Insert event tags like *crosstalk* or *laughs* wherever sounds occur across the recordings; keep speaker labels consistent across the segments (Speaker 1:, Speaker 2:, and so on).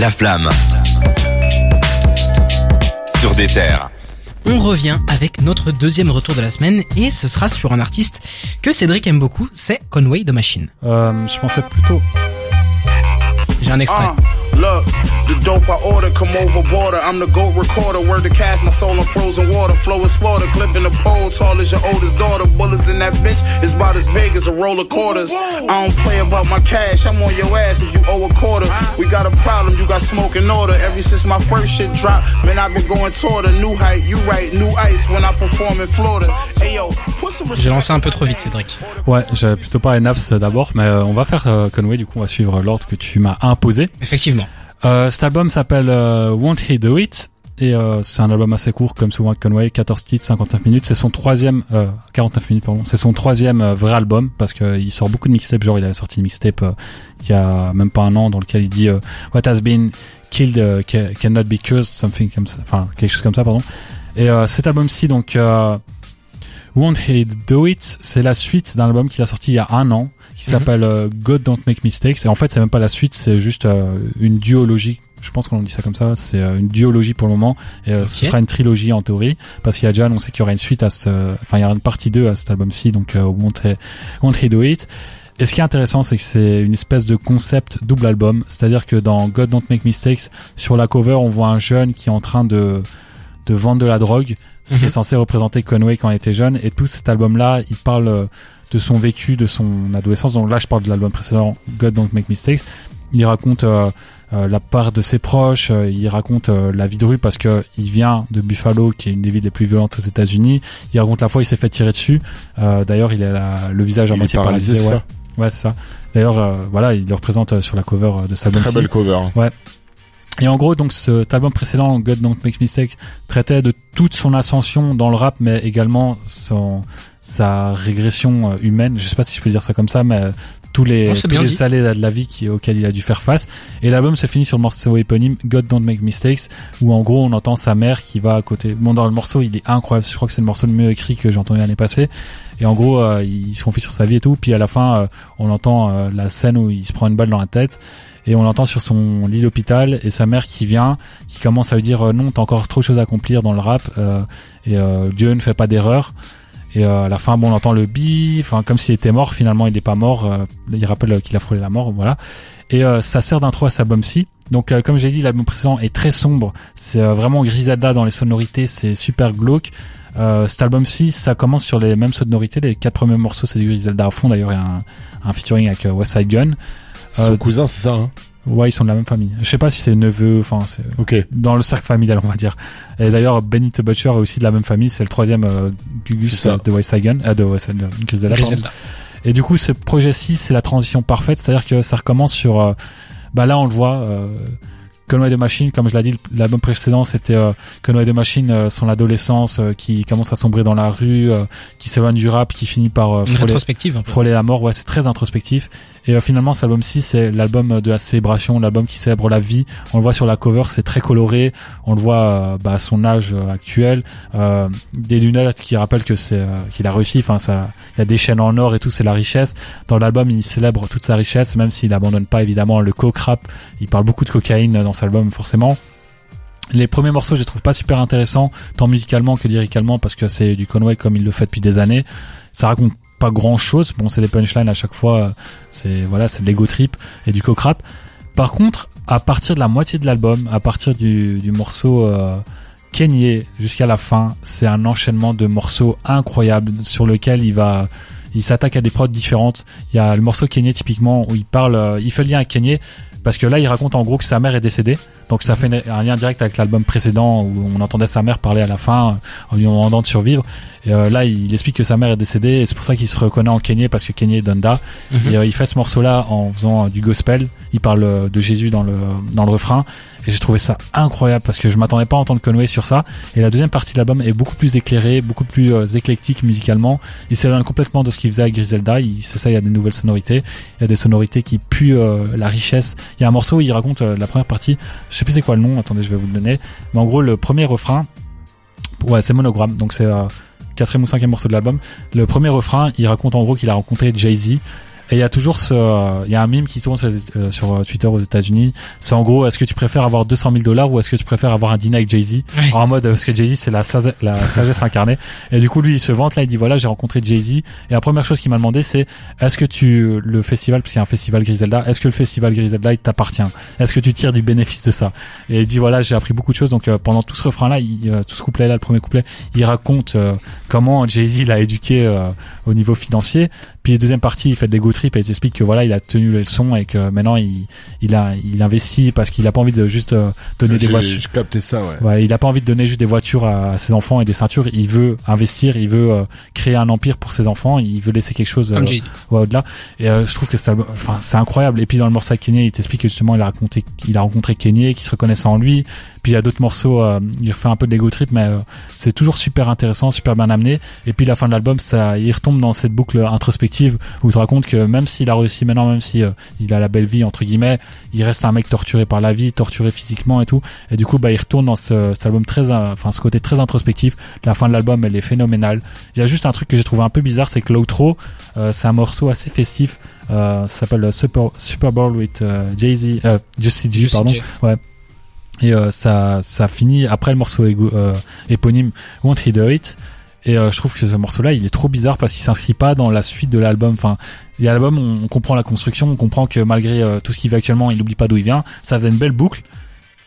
Speaker 1: La flamme. Sur des terres.
Speaker 2: On revient avec notre deuxième retour de la semaine et ce sera sur un artiste que Cédric aime beaucoup, c'est Conway de Machine.
Speaker 3: Euh, je pensais plutôt.
Speaker 2: J'ai un extrait.
Speaker 4: Look, the dope I order come over border. I'm the goat recorder. Word to cast my soul in frozen water. Flow is slaughter. Clipping the pole. Tall as your oldest daughter. Bullets in that bitch is about as big as a roll of quarters. I don't play about my cash. I'm on your ass if you owe a quarter. We got a problem. You got smoke in order. Ever since my first shit dropped, man, I've been going toward a new height. You right, new ice when I perform in Florida. Hey yo,
Speaker 2: J'ai lancé un peu trop vite, Cédric.
Speaker 3: Ouais, j'avais plutôt pas Naps d'abord, mais euh, on va faire euh, Conway, du coup on va suivre l'ordre que tu m'as imposé.
Speaker 2: Effectivement.
Speaker 3: Euh, cet album s'appelle euh, Won't He Do It? Et euh, c'est un album assez court comme souvent avec Conway, 14 titres, 59 minutes. C'est son troisième, euh, 49 minutes pardon. C'est son troisième euh, vrai album parce qu'il sort beaucoup de mixtapes. Genre il avait sorti une mixtape euh, il y a même pas un an dans lequel il dit euh, What has been killed uh, ca- cannot be cursed, something comme ça, enfin quelque chose comme ça pardon. Et euh, cet album-ci donc euh, Won't He Do It, c'est la suite d'un album qu'il a sorti il y a un an qui
Speaker 2: Mhm.
Speaker 3: s'appelle euh, God Don't Make Mistakes. Et en fait, c'est même pas la suite, c'est juste euh, une duologie. Je pense qu'on dit ça comme ça. C'est euh, une duologie pour le moment. Et ce sera une trilogie en théorie, parce qu'il y a déjà annoncé qu'il y aura une suite à ce, enfin il y aura une partie 2 à cet album-ci, donc Won't, He, Won't He Do It. Et ce qui est intéressant, c'est que c'est une espèce de concept double album. C'est-à-dire que dans God Don't Make Mistakes, sur la cover, on voit un jeune qui est en train de de vendre de la drogue, ce qui
Speaker 2: Mhm.
Speaker 3: est censé représenter Conway quand il était jeune. Et tout cet album-là, il parle euh, de son vécu, de son adolescence. Donc là, je parle de l'album précédent, God Don't Make Mistakes. Il raconte euh, euh, la part de ses proches, euh, il raconte euh, la vie de rue parce que il vient de Buffalo, qui est une des villes les plus violentes aux États-Unis. Il raconte la fois où il s'est fait tirer dessus. Euh, D'ailleurs, il a la- le visage à moitié
Speaker 5: paralysé,
Speaker 3: ouais. Ouais, c'est ça. D'ailleurs, euh, voilà, il le représente euh, sur la cover euh, de sa
Speaker 5: Très belle cover. hein.
Speaker 3: Et en gros, donc, cet album précédent, God Don't Make Mistake, traitait de toute son ascension dans le rap, mais également son, sa régression euh, humaine. Je sais pas si je peux dire ça comme ça, mais euh, tous les,
Speaker 2: c'est
Speaker 3: tous les salés de la vie qui, auxquels il a dû faire face. Et l'album se finit sur le morceau éponyme God Don't Make Mistakes, où en gros, on entend sa mère qui va à côté. Bon, dans le morceau, il est incroyable. Je crois que c'est le morceau le mieux écrit que j'ai entendu l'année passée. Et en gros, euh, il se confie sur sa vie et tout. Puis à la fin, euh, on entend euh, la scène où il se prend une balle dans la tête. Et on l'entend sur son lit d'hôpital et sa mère qui vient, qui commence à lui dire euh, non, t'as encore trop de choses à accomplir dans le rap euh, et euh, Dieu ne fait pas d'erreur. Et à la fin, bon, on entend le bi, enfin comme s'il était mort. Finalement, il n'est pas mort. il rappelle qu'il a frôlé la mort, voilà. Et ça sert d'intro à cet album-ci. Donc, euh, comme j'ai dit, l'album précédent est très sombre. C'est euh, vraiment Griselda dans les sonorités. C'est super glauque. Euh, cet album-ci, ça commence sur les mêmes sonorités. Les quatre premiers morceaux, c'est du Griselda à fond. D'ailleurs, il y a un, un featuring avec West Side Gun.
Speaker 5: Son
Speaker 3: Euh,
Speaker 5: cousin, c'est ça, hein
Speaker 3: Ouais, ils sont de la même famille. Je sais pas si c'est neveu, enfin, c'est
Speaker 5: Ok.
Speaker 3: dans le cercle familial, on va dire. Et d'ailleurs, Benny the Butcher est aussi de la même famille. C'est le troisième euh, Gugus euh, de Gun, euh, de euh, Griselda. Et du coup, ce projet-ci, c'est la transition parfaite, c'est-à-dire que ça recommence sur. euh, bah là, on le voit. Conway the Machine, comme je l'ai dit, l'album précédent, c'était euh, Conway the Machine, euh, son adolescence, euh, qui commence à sombrer dans la rue, euh, qui s'éloigne du rap, qui finit par frôler, frôler la mort. Ouais, c'est très introspectif. Et finalement, cet album-ci, c'est l'album de la célébration, l'album qui célèbre la vie. On le voit sur la cover, c'est très coloré. On le voit bah, à son âge actuel. Des lunettes qui rappellent que c'est qu'il a réussi. Enfin, ça, il y a des chaînes en or et tout, c'est la richesse. Dans l'album, il célèbre toute sa richesse, même s'il abandonne pas évidemment le coke rap. Il parle beaucoup de cocaïne dans album, forcément. Les premiers morceaux, je les trouve pas super intéressants, tant musicalement que lyricalement, parce que c'est du Conway comme il le fait depuis des années. Ça raconte pas grand chose. Bon, c'est des punchlines à chaque fois. C'est voilà, c'est de l'ego trip et du coke rap. Par contre, à partir de la moitié de l'album, à partir du, du morceau euh, Kenyé jusqu'à la fin, c'est un enchaînement de morceaux incroyables sur lequel il va, il s'attaque à des prods différentes. Il y a le morceau Kenyé typiquement où il parle, euh, il fait le lien à Kenyé parce que là il raconte en gros que sa mère est décédée. Donc ça fait un lien direct avec l'album précédent où on entendait sa mère parler à la fin en lui demandant de survivre. Et euh, là il explique que sa mère est décédée et c'est pour ça qu'il se reconnaît en Kenyé parce que Kenyé est Donda.
Speaker 2: Mhm.
Speaker 3: Et euh, il fait ce morceau-là en faisant euh, du gospel. Il parle de Jésus dans le dans le refrain. Et j'ai trouvé ça incroyable parce que je m'attendais pas à entendre Conway sur ça. Et la deuxième partie de l'album est beaucoup plus éclairée, beaucoup plus éclectique musicalement. Il s'éloigne complètement de ce qu'il faisait avec Griselda. Il- C'est ça, il y a des nouvelles sonorités. Il y a des sonorités qui puent la richesse. Il y a un morceau où il raconte euh, la première partie. Je sais plus c'est quoi le nom. Attendez, je vais vous le donner. Mais en gros, le premier refrain, ouais, c'est monogramme. Donc c'est euh, quatrième ou cinquième morceau de l'album. Le premier refrain, il raconte en gros qu'il a rencontré Jay-Z Et il y a toujours ce, euh, il y a un mime qui tourne sur, euh, sur euh, Twitter aux États-Unis. C'est en gros, est-ce que tu préfères avoir 200 000 dollars ou est-ce que tu préfères avoir un dîner avec Jay-Z. En mode, parce que Jay-Z c'est la, sa- la sagesse incarnée. Et du coup, lui, il se vante là, il dit voilà, j'ai rencontré Jay-Z. Et la première chose qu'il m'a demandé, c'est est-ce que tu le festival, parce qu'il y a un festival Griselda, est-ce que le festival Griselda il t'appartient? Est-ce que tu tires du bénéfice de ça? Et il dit voilà, j'ai appris beaucoup de choses. Donc euh, pendant tout ce refrain là, il, euh, tout ce couplet là, le premier couplet, il raconte euh, comment Jay-Z l'a éduqué au niveau financier. Puis deuxième partie, il fait des go et il t'explique que voilà, il a tenu les leçons et que maintenant il, il a, il investit parce qu'il a pas envie de juste euh, donner des voitures.
Speaker 5: j'ai capté ça, ouais.
Speaker 3: Ouais, il a pas envie de donner juste des voitures à ses enfants et des ceintures. Il veut investir, il veut euh, créer un empire pour ses enfants. Il veut laisser quelque chose euh, ouais, au-delà. Et euh, je trouve que ça, enfin, c'est incroyable. Et puis dans le morceau avec Kanye, il t'explique que justement il a raconté, il a rencontré Kanye, qui se reconnaissait en lui. Puis il y a d'autres morceaux, euh, il refait un peu de l'ego trip, mais euh, c'est toujours super intéressant, super bien amené. Et puis la fin de l'album, ça, il retombe dans cette boucle introspective où il te raconte que même s'il a réussi maintenant, même si euh, il a la belle vie entre guillemets, il reste un mec torturé par la vie, torturé physiquement et tout. Et du coup, bah, il retourne dans ce, cet album très, euh, enfin, ce côté très introspectif. La fin de l'album, elle est phénoménale. Il y a juste un truc que j'ai trouvé un peu bizarre, c'est que l'outro, euh, c'est un morceau assez festif. Euh, ça s'appelle Super, Super Bowl with Jay-Z, euh, Juicy J, pardon.
Speaker 2: J.
Speaker 3: Et euh, ça, ça finit après le morceau égo- euh, éponyme Won't He Do It. Et euh, je trouve que ce morceau-là, il est trop bizarre parce qu'il s'inscrit pas dans la suite de l'album. Enfin, il y a l'album, on, on comprend la construction, on comprend que malgré euh, tout ce qu'il fait actuellement, il n'oublie pas d'où il vient. Ça faisait une belle boucle.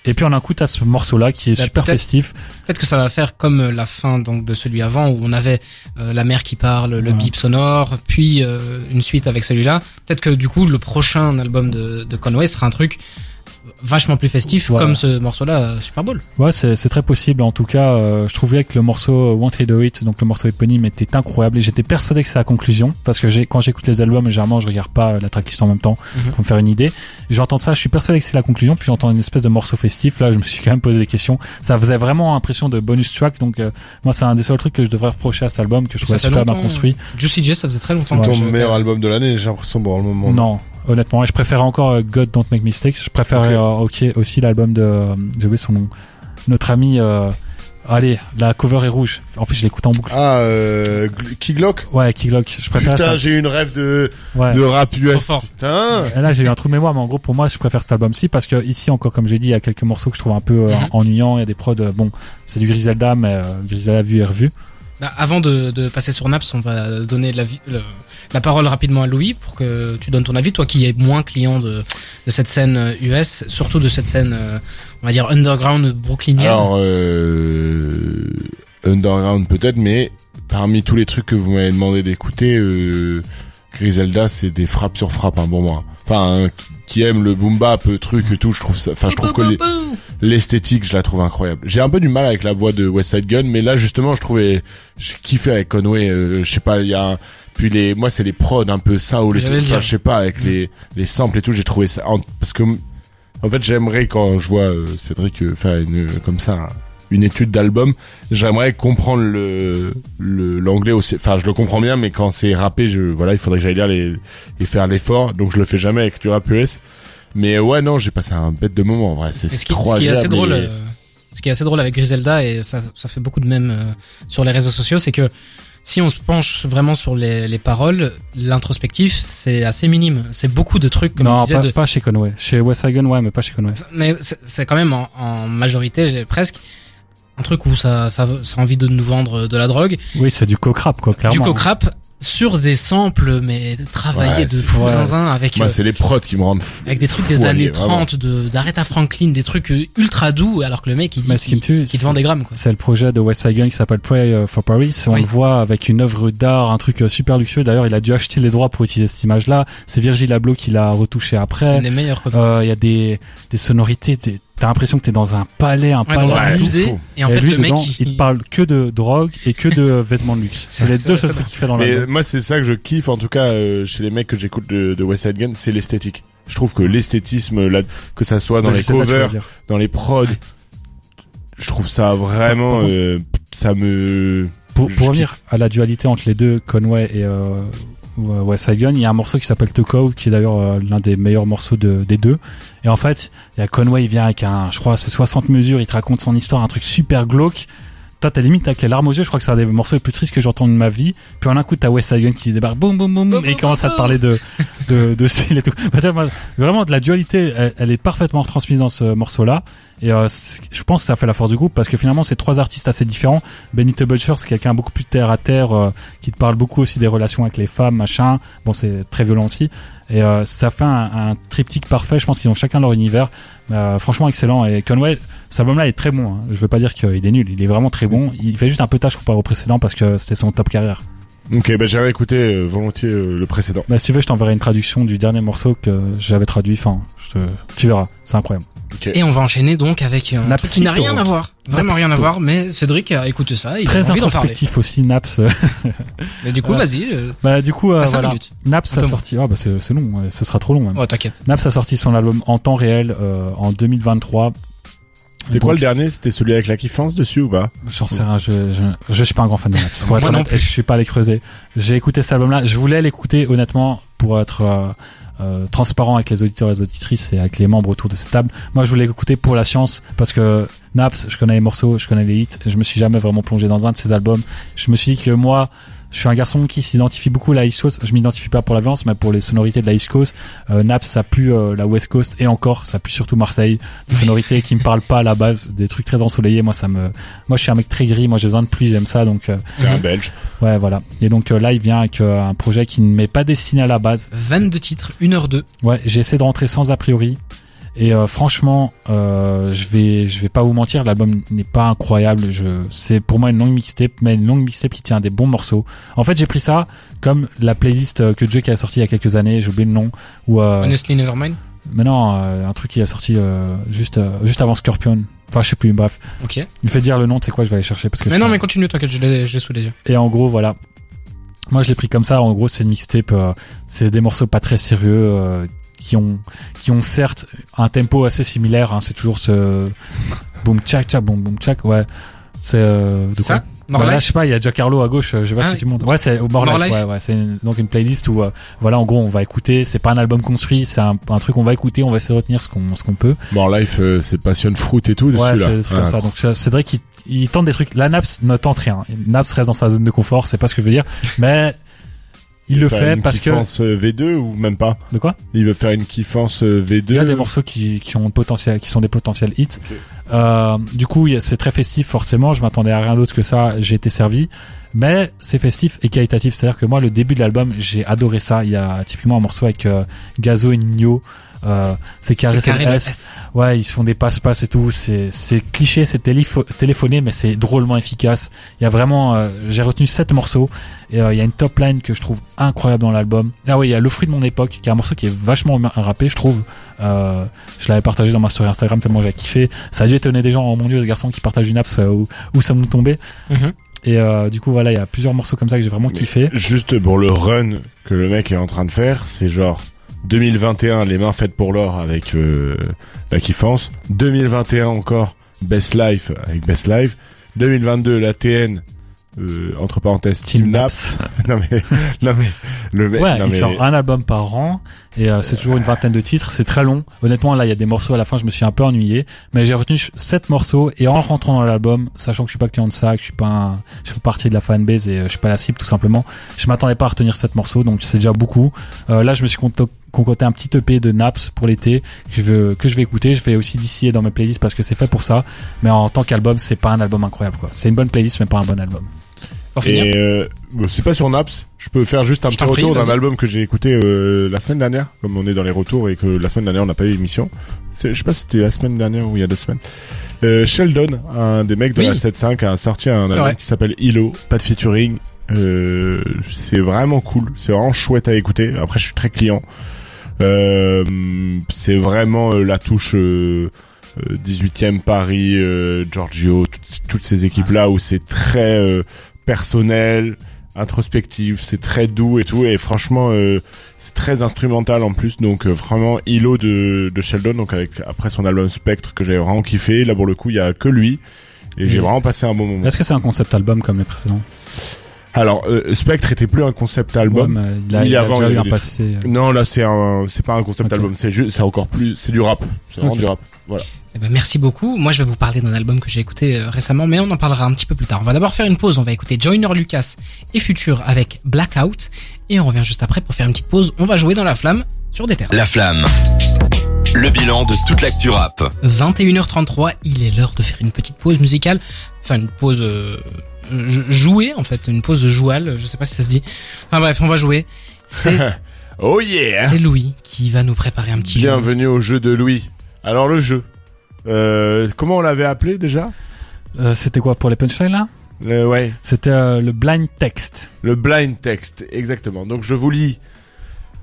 Speaker 3: Et puis on a un coup à ce morceau-là qui est
Speaker 2: Bah,
Speaker 3: super festif.
Speaker 2: Peut-être que ça va faire comme euh, la fin donc de celui avant où on avait euh, la mère qui parle, le
Speaker 3: Ouais.
Speaker 2: bip sonore, puis euh, une suite avec celui-là. Peut-être que du coup le prochain album de, de Conway sera un truc vachement plus festif comme ce morceau-là euh, Super Bowl.
Speaker 3: Ouais, c'est c'est très possible. En tout cas, euh, je trouvais que le morceau Won't He Do It, donc le morceau éponyme, était incroyable. Et j'étais persuadé que c'est la conclusion parce que j'ai quand j'écoute les albums, généralement je regarde pas euh, la tracklist en même temps
Speaker 2: Mhm.
Speaker 3: pour me faire une idée. J'entends ça, je suis persuadé que c'est la conclusion. Puis j'entends une espèce de morceau festif. Là, je me suis quand même posé des questions. Ça faisait vraiment impression de bonus track. Donc euh, moi, c'est un des seuls trucs que je devrais reprocher à cet album que je trouvais super bien construit.
Speaker 2: Juicy J, ça faisait très longtemps.
Speaker 5: C'est ton meilleur album de l'année, j'ai l'impression, pour le moment.
Speaker 3: Non, honnêtement, et je préférais encore euh, God Don't Make Mistakes. Je préférais euh, aussi l'album de, euh, j'ai oublié son nom, notre ami. Euh, allez, la cover est rouge. En plus, je l'écoute en boucle.
Speaker 5: Ah, euh, Gl- Keylock
Speaker 3: Ouais, Keylock. Je préfère
Speaker 5: Putain, j'ai eu une rêve de,
Speaker 3: Ouais.
Speaker 5: de rap US. Putain.
Speaker 3: Et là, j'ai eu un trou de mémoire, mais en gros, pour moi, je préfère cet album-ci parce que ici, encore, comme j'ai dit, il y a quelques morceaux que je trouve un peu euh,
Speaker 2: Mhm.
Speaker 3: ennuyants. Il y a des prods, euh, bon, c'est du Griselda, mais euh, Griselda vu et revu.
Speaker 2: Bah, avant de, de passer sur Naps, on va donner la, vi- le- la parole rapidement à Louis pour que tu donnes ton avis, toi qui es moins client de, de cette scène euh, US, surtout de cette scène, euh, on va dire underground brooklynienne.
Speaker 5: Alors, euh, Underground peut-être, mais parmi tous les trucs que vous m'avez demandé d'écouter, euh, Griselda, c'est des frappes sur frappes, hein, pour moi. Enfin, hein, qui- aime le boom bap, euh, truc et tout, je trouve ça, enfin, je trouve que les- l'esthétique, je la trouve incroyable. J'ai un peu du mal avec la voix de West Side Gun, mais là, justement, je trouvais, je kiffais avec Conway, euh, je sais pas, il y a un- puis les, moi, c'est les prods un peu soul et tout, enfin, je sais pas, avec les, les samples et tout, j'ai trouvé ça, en- parce que, en fait, j'aimerais quand je vois euh, Cédric euh, faire une, comme ça, une étude d'album, j'aimerais comprendre le, le, l'anglais aussi, enfin, je le comprends bien, mais quand c'est rappé, je, voilà, il faudrait que j'aille lire les, et faire l'effort, donc je le fais jamais avec du rap US. Mais ouais, non, j'ai passé un bête de moment, en vrai, c'est
Speaker 2: ce qui, ce qui est assez drôle,
Speaker 5: et-
Speaker 2: euh, ce qui est assez drôle avec Griselda et ça, ça fait beaucoup de mèmes euh, sur les réseaux sociaux, c'est que si on se penche vraiment sur les, les paroles, l'introspectif c'est assez minime. C'est beaucoup de trucs comme on
Speaker 3: non, pas,
Speaker 2: de,
Speaker 3: pas chez Conway. Chez West Side Gun, ouais, mais pas chez Conway.
Speaker 2: mais c'est quand même en, en majorité, j'ai presque un truc où ça, ça, ça a envie de nous vendre de la drogue,
Speaker 3: Oui, c'est du coke rap, quoi, clairement.
Speaker 2: du coke rap sur des samples mais travaillés
Speaker 5: Ouais,
Speaker 2: de
Speaker 5: c'est-
Speaker 2: fou
Speaker 3: ouais,
Speaker 2: zinzin avec
Speaker 5: Moi,
Speaker 2: euh,
Speaker 5: c'est les prods qui me rendent fou.
Speaker 2: avec des trucs
Speaker 5: fou,
Speaker 2: des années
Speaker 5: vraiment.
Speaker 2: 30 de d'Aretha Franklin, des trucs euh, ultra doux alors que le mec il dit
Speaker 3: ce qui
Speaker 2: qu'il te vend des grammes quoi.
Speaker 3: C'est le projet de West Side Gun qui s'appelle Pray euh, for Paris. On
Speaker 2: Oui.
Speaker 3: le voit avec une œuvre d'art, un truc super luxueux. D'ailleurs, il a dû acheter les droits pour utiliser cette image-là. C'est Virgil Abloh qui l'a retouché
Speaker 2: C'est
Speaker 3: après.
Speaker 2: une des meilleures.
Speaker 3: Euh, Il y a des, des sonorités. T'as l'impression que t'es dans un palais, un
Speaker 2: Ouais,
Speaker 3: palais.
Speaker 2: dans un musée.
Speaker 5: fou.
Speaker 2: Et en
Speaker 3: et
Speaker 2: fait,
Speaker 3: lui,
Speaker 2: le mec,
Speaker 3: dedans,
Speaker 2: il,
Speaker 3: il parle que de drogue et que de *laughs* vêtements de luxe. C'est les deux seuls trucs qu'il fait dans
Speaker 5: Mais
Speaker 3: l'album.
Speaker 5: moi, c'est ça que je kiffe, en tout cas, euh, chez les mecs que j'écoute de, de West Side Gun, c'est l'esthétique. Je trouve que l'esthétisme, là, que ça soit dans les covers, dans les prods, je trouve ça vraiment, euh, ça me...
Speaker 3: Pour revenir à la dualité entre les deux, Conway et euh, West Side Gun, il y a un morceau qui s'appelle To Cove, qui est d'ailleurs euh, l'un des meilleurs morceaux de, des deux. Et en fait, il y a Conway, il vient avec un, je crois, c'est 60 mesures, il te raconte son histoire, un truc super glauque. toi t'as limite avec les larmes aux yeux je crois que c'est un des morceaux les plus tristes que j'ai entendu de ma vie puis en un coup t'as West Gun qui débarque boum boum boum boum et il commence à te parler de *laughs* de style et tout Bah, vraiment de la dualité elle, est parfaitement retransmise dans ce morceau là et euh, je pense que ça fait la force du groupe parce que finalement c'est trois artistes assez différents Benito Butcher c'est quelqu'un beaucoup plus terre à terre euh, qui te parle beaucoup aussi des relations avec les femmes machin bon c'est très violent aussi et euh, ça fait un, triptyque parfait je pense qu'ils ont chacun leur univers franchement excellent et Conway cet album-là est très bon. Hein. Je veux pas dire qu'il est nul, il est vraiment très bon. Il fait juste un peu tâche comparé au précédent parce que c'était son top carrière.
Speaker 5: Ok, bah j'avais écouté euh, volontiers euh, le précédent.
Speaker 3: Bah, si tu veux, je t'enverrai une traduction du dernier morceau que j'avais traduit. Enfin, je te... tu verras, c'est incroyable.
Speaker 5: Ok.
Speaker 2: Et on va enchaîner donc avec un truc qui n'a
Speaker 3: Napsito.
Speaker 2: rien à voir. Vraiment rien à
Speaker 3: Napsito.
Speaker 2: voir, mais Cédric a écouté ça, il a
Speaker 3: Très
Speaker 2: envie d'en parler.
Speaker 3: introspectif aussi, Naps.
Speaker 2: Mais du coup,
Speaker 3: Voilà.
Speaker 2: vas-y, euh,
Speaker 3: bah, du coup, euh, voilà. Naps a sorti. Ah, bah, c'est long, ouais, ce sera trop long même.
Speaker 2: Oh, t'inquiète.
Speaker 3: Naps a sorti son album en temps réel euh, en 2023.
Speaker 5: C'était quoi le dernier? C'était celui avec la kiffance dessus ou pas?
Speaker 3: J'en sais rien, je, je, je suis pas un grand fan de Naps. Pour être
Speaker 2: Moi non
Speaker 3: honnête,
Speaker 2: plus.
Speaker 3: je suis pas allé creuser. J'ai écouté cet album-là. Je voulais l'écouter honnêtement pour être euh, euh, transparent avec les auditeurs et les auditrices et avec les membres autour de cette table. Moi, je voulais l'écouter pour la science parce que Naps, je connais les morceaux, je connais les hits. Et je me suis jamais vraiment plongé dans un de ses albums. Je me suis dit que moi, je suis un garçon qui s'identifie beaucoup à la East Coast. Je m'identifie pas pour la violence, mais pour les sonorités de la East Coast. Euh, Naps, ça pue euh, la West Coast et encore, ça pue surtout Marseille. Des sonorités qui me parlent pas à la base, des trucs très ensoleillés. Moi, ça me, moi, je suis un mec très gris. Moi, j'ai besoin de pluie, j'aime ça. Donc, euh,
Speaker 5: T'es un belge.
Speaker 3: ouais, voilà. Et donc euh, là, il vient avec euh, un projet qui ne m'est pas destiné à la base.
Speaker 2: 22 titres, 1h02.
Speaker 3: Ouais, j'ai essayé de rentrer sans a priori. Et euh, franchement, euh, je vais, je vais pas vous mentir, l'album n'est pas incroyable. Je, c'est pour moi une longue mixtape, mais une longue mixtape qui tient des bons morceaux. En fait, j'ai pris ça comme la playlist euh, que Drake a sorti il y a quelques années. J'ai oublié le nom. Ou euh,
Speaker 2: Honestly Nevermind.
Speaker 3: mais non, euh, un truc qui a sorti euh, juste, euh, juste avant Scorpion. Enfin, je sais plus. Bref,
Speaker 2: Ok.
Speaker 3: il me fait dire le nom. Tu sais quoi Je vais aller chercher parce que.
Speaker 2: Mais non,
Speaker 3: suis-
Speaker 2: mais continue, t'inquiète, je l'ai, je l'ai sous les yeux.
Speaker 3: Et en gros, voilà. Moi, je l'ai pris comme ça. En gros, c'est une mixtape. euh, c'est des morceaux pas très sérieux euh, qui ont, qui ont certes un tempo assez similaire. Hein, c'est toujours ce boom tchak tchak boom boom tchak. Ouais. C'est euh, de
Speaker 2: C'est
Speaker 3: quoi
Speaker 2: ça? More
Speaker 3: Bah, là, je sais pas, il y a Giancarlo à gauche, euh, je sais pas
Speaker 2: Ah
Speaker 3: si tu montes. Ouais, c'est au More,
Speaker 2: More
Speaker 3: Life,
Speaker 2: Life.
Speaker 3: Ouais, ouais, c'est donc une playlist où, euh, voilà, en gros, on va écouter. C'est pas un album construit, c'est un, un truc qu'on va écouter, on va essayer de retenir ce qu'on, ce qu'on peut.
Speaker 5: Life, euh, c'est passion fruit et tout dessus
Speaker 3: Ouais,
Speaker 5: là.
Speaker 3: c'est des trucs
Speaker 5: Ah,
Speaker 3: comme ça. Donc c'est- c'est vrai qu'il il tente des trucs. La Naps ne tente rien. Naps reste dans sa zone de confort, c'est pas ce que je veux dire, mais il le fait
Speaker 5: une
Speaker 3: parce que
Speaker 5: kiffance, euh, V2 ou même pas
Speaker 3: de quoi
Speaker 5: Il veut faire une kiffance euh, V2.
Speaker 3: Il y a des morceaux qui, qui ont potentiel, qui sont des potentiels hits. Euh, du coup, c'est très festif forcément. Je m'attendais à rien d'autre que ça. J'ai été servi. Mais c'est festif et qualitatif. C'est-à-dire que moi, le début de l'album, j'ai adoré ça. Il y a typiquement un morceau avec euh, Gazo et Nino. Euh, c'est carré, c'est
Speaker 2: carré le
Speaker 3: S.
Speaker 2: S.
Speaker 3: Ouais, ils se font des passe-passe et tout. C'est, c'est cliché, c'est télépho- téléphoné, mais c'est drôlement efficace. Il y a vraiment, euh, j'ai retenu sept morceaux et euh, il y a une top line que je trouve incroyable dans l'album. Ah oui, il y a Le fruit de mon époque, qui est un morceau qui est vachement rappé, je trouve. Euh, je l'avais partagé dans ma story Instagram tellement j'ai kiffé. Ça a dû étonner des gens. Oh mon dieu, ce garçon qui partage une euh, où, où sommes-nous tombés?
Speaker 2: Mhm.
Speaker 3: Et euh, du coup, voilà, il y a plusieurs morceaux comme ça que j'ai vraiment
Speaker 5: Mais
Speaker 3: kiffé.
Speaker 5: Juste pour le run que le mec est en train de faire, c'est genre 2021, les mains faites pour l'or avec euh, la kiffance. 2021 encore, Best Life avec Best Life. 2022, la TN, euh, entre parenthèses, Team Naps. *laughs* non mais, *laughs* non mais, le mec,
Speaker 3: Ouais,
Speaker 5: non
Speaker 3: il
Speaker 5: mais,
Speaker 3: sort un album par an et euh, c'est toujours une vingtaine de titres. C'est très long. Honnêtement, là, il y a des morceaux à la fin, je me suis un peu ennuyé, mais j'ai retenu sept morceaux et en rentrant dans l'album, sachant que je suis pas client de ça, que je suis pas, un, je suis pas partie de la fanbase et euh, je suis pas la cible tout simplement, je m'attendais pas à retenir sept morceaux, donc c'est déjà beaucoup. Euh, là, je me suis concocté un petit EP de Naps pour l'été que je veux, que je vais écouter. Je vais aussi d'ici dans mes playlists parce que c'est fait pour ça. Mais en tant qu'album, c'est pas un album incroyable quoi. C'est une bonne playlist, mais pas un bon album.
Speaker 2: Pour finir.
Speaker 5: Et euh, c'est pas sur Naps. Je peux faire juste un
Speaker 2: Je
Speaker 5: petit retour d'un album que j'ai écouté euh, la semaine dernière, comme on est dans les retours et que la semaine dernière on n'a pas eu l'émission. C'est- Je sais pas si c'était la semaine dernière ou il y a deux semaines. Euh, Sheldon, un des mecs de
Speaker 2: Oui.
Speaker 5: la 7.5, a sorti un album
Speaker 2: vrai.
Speaker 5: qui s'appelle Hilo, pas de featuring. Euh, c'est vraiment cool, c'est vraiment chouette à écouter. Après, je suis très client. Euh, c'est vraiment euh, la touche euh, euh, 18e Paris, euh, Giorgio, toutes, toutes ces équipes là où c'est très euh, personnel, introspectif, c'est très doux et tout. Et franchement euh, c'est très instrumental en plus. Donc euh, vraiment Hilo de, de Sheldon donc avec après son album Spectre que j'avais vraiment kiffé. Là pour le coup il y a que lui. Et j'ai vraiment passé un bon moment.
Speaker 3: Est-ce que c'est un concept album comme les précédents?
Speaker 5: Alors, euh, Spectre était plus un concept
Speaker 3: Ouais,
Speaker 5: album.
Speaker 3: il a,
Speaker 5: Oui,
Speaker 3: il a
Speaker 5: avant,
Speaker 3: déjà
Speaker 5: il y
Speaker 3: eu
Speaker 5: avait
Speaker 3: un
Speaker 5: des
Speaker 3: passé. euh,
Speaker 5: Non, là, c'est un, c'est pas un concept album. C'est juste, c'est encore plus, c'est du rap. C'est vraiment du rap. Voilà.
Speaker 2: Eh ben, merci beaucoup. Moi, je vais vous parler d'un album que j'ai écouté euh, récemment, mais on en parlera un petit peu plus tard. On va d'abord faire une pause. On va écouter Joyner Lucas et Future avec Blackout. Et on revient juste après pour faire une petite pause. On va jouer dans la flamme sur des terres.
Speaker 1: La flamme. Le bilan de toute l'actu rap.
Speaker 2: 21h33, il est l'heure de faire une petite pause musicale. Enfin, une pause jouée, en fait. Une pause jouale. Je sais pas si ça se dit. Enfin bref, on va jouer. C'est *laughs*
Speaker 5: Oh yeah!
Speaker 2: c'est Louis qui va nous préparer un petit jeu.
Speaker 5: Bienvenue au jeu de Louis. Alors, le jeu. Euh, comment on l'avait appelé déjà?
Speaker 3: euh, C'était quoi pour les punchlines là?
Speaker 5: Le, ouais.
Speaker 3: C'était euh, le blind text.
Speaker 5: Le blind text, exactement. Donc je vous lis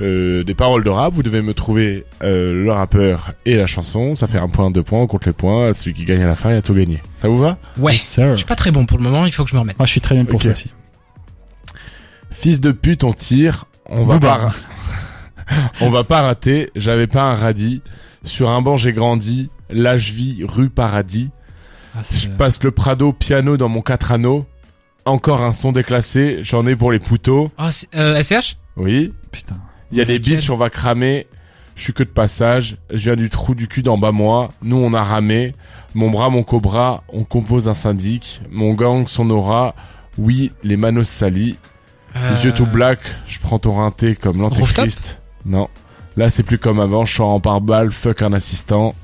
Speaker 5: euh, des paroles de rap, vous devez me trouver euh, le rappeur et la chanson, ça fait un point, deux points, on compte les points, celui qui gagne à la fin, il a tout gagné. Ça vous va?
Speaker 2: Ouais.
Speaker 3: Yes, sir.
Speaker 2: Je suis pas très bon pour le moment, il faut que je me remette.
Speaker 3: Moi, je suis très bien pour ça aussi.
Speaker 5: Fils de pute, on tire, on va pas *laughs* on va pas rater, j'avais pas un radis, sur un banc j'ai grandi, là je vis rue Paradis,
Speaker 3: Ah,
Speaker 5: je passe le Prado piano dans mon 4 anneaux, encore un son déclassé, j'en ai pour les pouteaux,
Speaker 2: Oh, c'est- euh, SCH
Speaker 5: oui,
Speaker 3: Putain.
Speaker 5: Il y a des bitches, on va cramer. Je suis que de passage. Je viens du trou du cul d'en bas moi. Nous, on a ramé. Mon bras, mon cobra. On compose un syndic. Mon gang, son aura. Oui, les manos salis.
Speaker 2: Euh,
Speaker 5: Les yeux tout black. Je prends ton rinté comme l'antéchrist. Non. Là, c'est plus comme avant. Je sors en pare-balles. Fuck un assistant.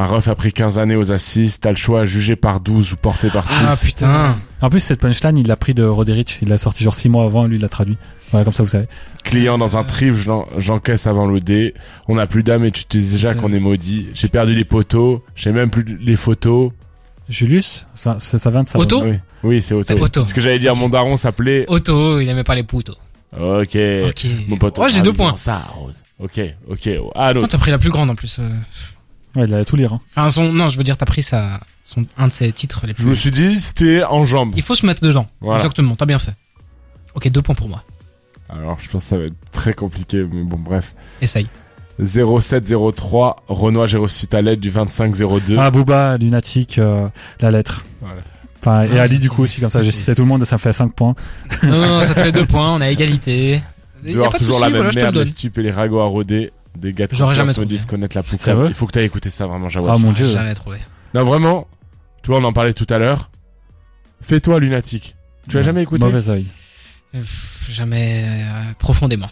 Speaker 5: Un ref a pris 15 années aux assises. T'as le choix, jugé par 12 ou porté par 6.
Speaker 2: Ah putain.
Speaker 3: En plus, cette punchline, il l'a pris de Roderich. Il l'a sorti genre 6 mois avant lui, il l'a traduit. Voilà, comme ça, vous savez.
Speaker 5: Client dans un trip, j'en- j'encaisse avant le dé. On n'a plus d'âme et tu te dis déjà qu'on est maudit. J'ai perdu les poteaux, j'ai même plus les photos.
Speaker 3: Julius, ça, ça, ça vient de ça.
Speaker 2: Otto
Speaker 5: Oui, oui c'est Otto.
Speaker 2: C'est Otto.
Speaker 5: Ce que j'allais dire, mon daron s'appelait.
Speaker 2: Auto, il aimait pas les poutos.
Speaker 5: Ok.
Speaker 2: Ok.
Speaker 5: Mon pote.
Speaker 2: Oh, j'ai deux points.
Speaker 5: Ça, Rose. Ok, ok. Ah,
Speaker 2: Oh,
Speaker 5: l'autre.
Speaker 2: t'as pris la plus grande en plus. euh.
Speaker 3: Ouais, il allait tout lire. Hein.
Speaker 2: Enfin, son, non, je veux dire, t'as pris sa, son, un de ses titres les plus.
Speaker 5: Je me suis dit, c'était en jambes.
Speaker 2: Il faut se mettre dedans.
Speaker 5: Voilà.
Speaker 2: Exactement, t'as bien fait. Ok, deux points pour moi.
Speaker 5: Alors, je pense que ça va être très compliqué, mais bon, bref.
Speaker 2: Essaye.
Speaker 5: 0703, Renoir, j'ai reçu ta lettre du 2502.
Speaker 3: Ah, Booba, Lunatic, euh, la lettre.
Speaker 5: Voilà.
Speaker 3: Enfin, et
Speaker 2: Ah,
Speaker 3: Ali, du coup, aussi, comme ça, j'ai cité tout le monde et ça me fait 5 points.
Speaker 2: non, non, ça te fait deux points, on a égalité. Y a
Speaker 5: Dehors,
Speaker 2: pas de
Speaker 5: toujours
Speaker 2: souci,
Speaker 5: la même
Speaker 2: voilà,
Speaker 5: merde, les stupes et les ragots à rôder. Des gars me
Speaker 2: trouvé.
Speaker 5: disent connaître la poucave. Il faut que t'ailles écouter ça, vraiment, j'avoue.
Speaker 3: Ah, mon dieu.
Speaker 2: jamais trouvé.
Speaker 5: Non, vraiment, tu vois, on en parlait tout à l'heure. Fais-toi lunatique. Tu l'as jamais écouté
Speaker 3: Mauvais oeil.
Speaker 2: Euh, Jamais euh, profondément.